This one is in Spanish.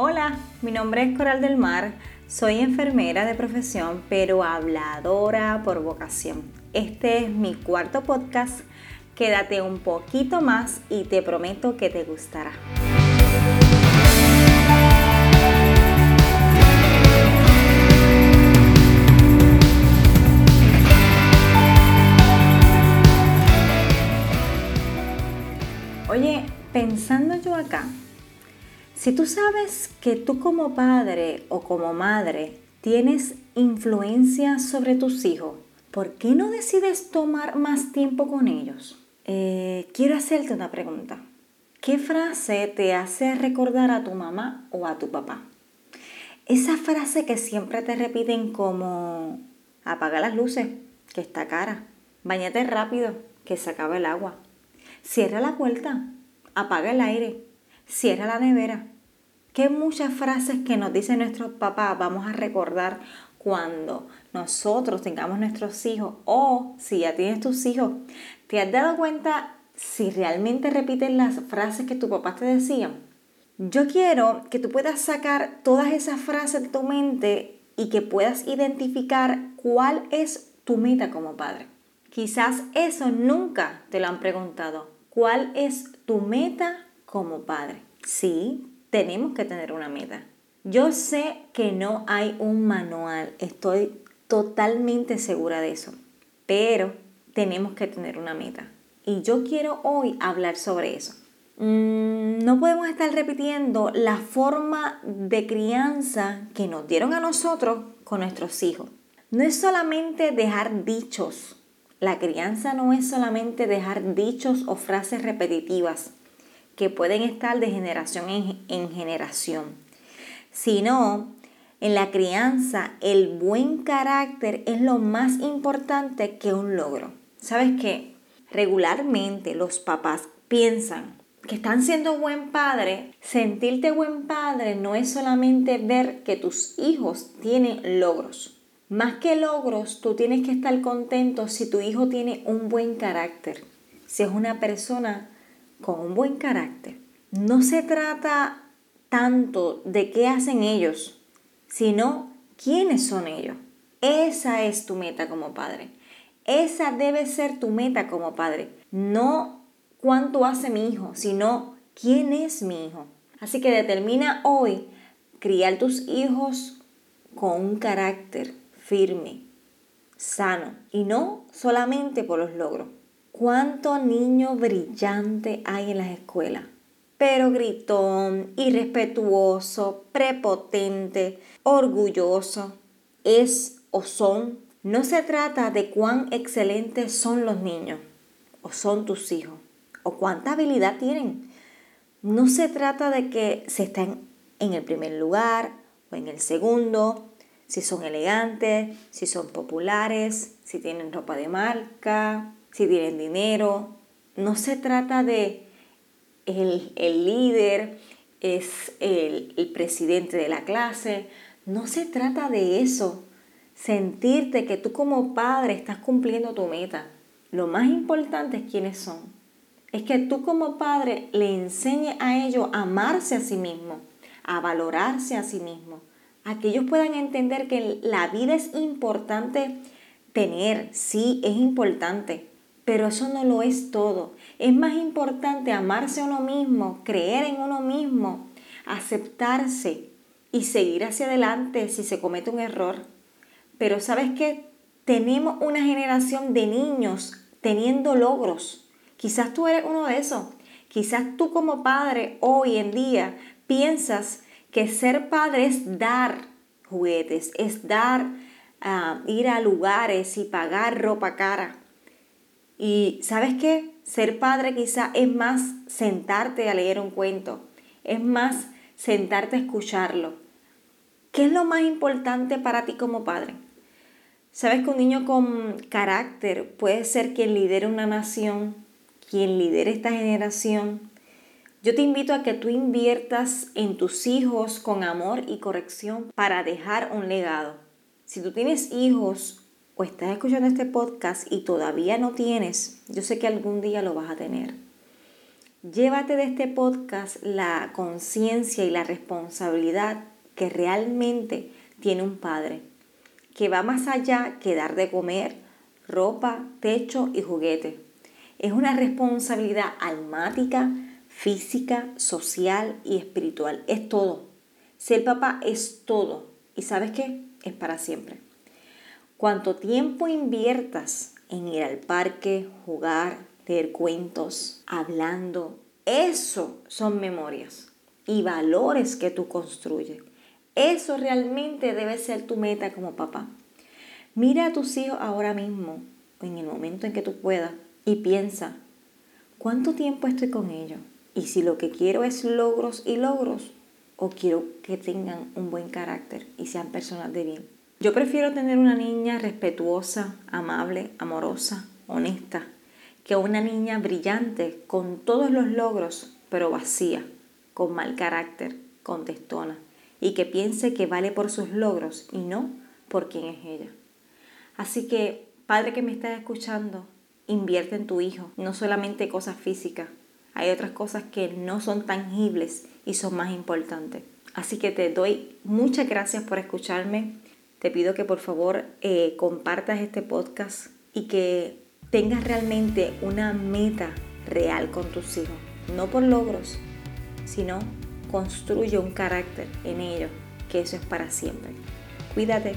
Hola, mi nombre es Coral del Mar, soy enfermera de profesión, pero habladora por vocación. Este es mi cuarto podcast, quédate un poquito más y te prometo que te gustará. Oye, pensando yo acá, si tú sabes que tú como padre o como madre tienes influencia sobre tus hijos, ¿por qué no decides tomar más tiempo con ellos? Eh, quiero hacerte una pregunta. ¿Qué frase te hace recordar a tu mamá o a tu papá? Esa frase que siempre te repiten como apaga las luces, que está cara, bañate rápido, que se acaba el agua, cierra la puerta, apaga el aire, cierra la nevera. Qué muchas frases que nos dicen nuestros papás vamos a recordar cuando nosotros tengamos nuestros hijos o si ya tienes tus hijos. ¿Te has dado cuenta si realmente repiten las frases que tu papá te decían? Yo quiero que tú puedas sacar todas esas frases de tu mente y que puedas identificar cuál es tu meta como padre. Quizás eso nunca te lo han preguntado. ¿Cuál es tu meta como padre? Sí, tenemos que tener una meta. Yo sé que no hay un manual, estoy totalmente segura de eso, pero tenemos que tener una meta. Y yo quiero hoy hablar sobre eso. Mm, no podemos estar repitiendo la forma de crianza que nos dieron a nosotros con nuestros hijos. No es solamente dejar dichos. La crianza no es solamente dejar dichos o frases repetitivas que pueden estar de generación en, generación, sino en la crianza el buen carácter es lo más importante que un logro. ¿Sabes qué? Regularmente los papás piensan que están siendo buen padre. Sentirte buen padre no es solamente ver que tus hijos tienen logros. Más que logros, tú tienes que estar contento si tu hijo tiene un buen carácter, si es una persona con un buen carácter, no se trata tanto de qué hacen ellos, sino quiénes son ellos. Esa es tu meta como padre. Esa debe ser tu meta como padre. No cuánto hace mi hijo, sino quién es mi hijo. Así que determina hoy criar tus hijos con un carácter firme, sano y no solamente por los logros. ¿Cuánto niño brillante hay en las escuelas? Pero gritón, irrespetuoso, prepotente, orgulloso, es o son. No se trata de cuán excelentes son los niños o son tus hijos o cuánta habilidad tienen. No se trata de que se estén en el primer lugar o en el segundo, si son elegantes, si son populares, si tienen ropa de marca, si tienen dinero. No se trata de el, líder, es el, el presidente de la clase. No se trata de eso. Sentirte que tú como padre estás cumpliendo tu meta. Lo más importante es quiénes son. Es que tú como padre le enseñes a ellos a amarse a sí mismo, a valorarse a sí mismo, a que ellos puedan entender que la vida es importante tener, sí, es importante, pero eso no lo es todo. Es más importante amarse a uno mismo, creer en uno mismo, aceptarse y seguir hacia adelante si se comete un error. Pero sabes que tenemos una generación de niños teniendo logros. Quizás tú eres uno de esos. Quizás tú como padre hoy en día piensas que ser padre es dar juguetes, es dar, ah, ir a lugares y pagar ropa cara. Y sabes qué? Ser padre quizá es más sentarte a leer un cuento, es más sentarte a escucharlo. ¿Qué es lo más importante para ti como padre? Sabes que un niño con carácter puede ser quien lidere una nación, quien lidere esta generación. Yo te invito a que tú inviertas en tus hijos con amor y corrección para dejar un legado. Si tú tienes hijos o estás escuchando este podcast y todavía no tienes, yo sé que algún día lo vas a tener. Llévate de este podcast la conciencia y la responsabilidad que realmente tiene un padre, que va más allá que dar de comer, ropa, techo y juguete. Es una responsabilidad almática, física, social y espiritual. Es todo. Ser papá es todo. ¿Y sabes qué? Es para siempre. Cuanto tiempo inviertas en ir al parque, jugar, leer cuentos, hablando, eso son memorias y valores que tú construyes. Eso realmente debe ser tu meta como papá. Mira a tus hijos ahora mismo, en el momento en que tú puedas, y piensa, ¿cuánto tiempo estoy con ellos? Y si lo que quiero es logros y logros, o quiero que tengan un buen carácter y sean personas de bien. Yo prefiero tener una niña respetuosa, amable, amorosa, honesta, que una niña brillante con todos los logros, pero vacía, con mal carácter, contestona, y que piense que vale por sus logros y no por quién es ella. Así que, padre que me estás escuchando, invierte en tu hijo, no solamente cosas físicas, hay otras cosas que no son tangibles y son más importantes. Así que te doy muchas gracias por escucharme. Te pido que por favor eh, compartas este podcast y que tengas realmente una meta real con tus hijos. No por logros, sino construye un carácter en ellos, que eso es para siempre. Cuídate.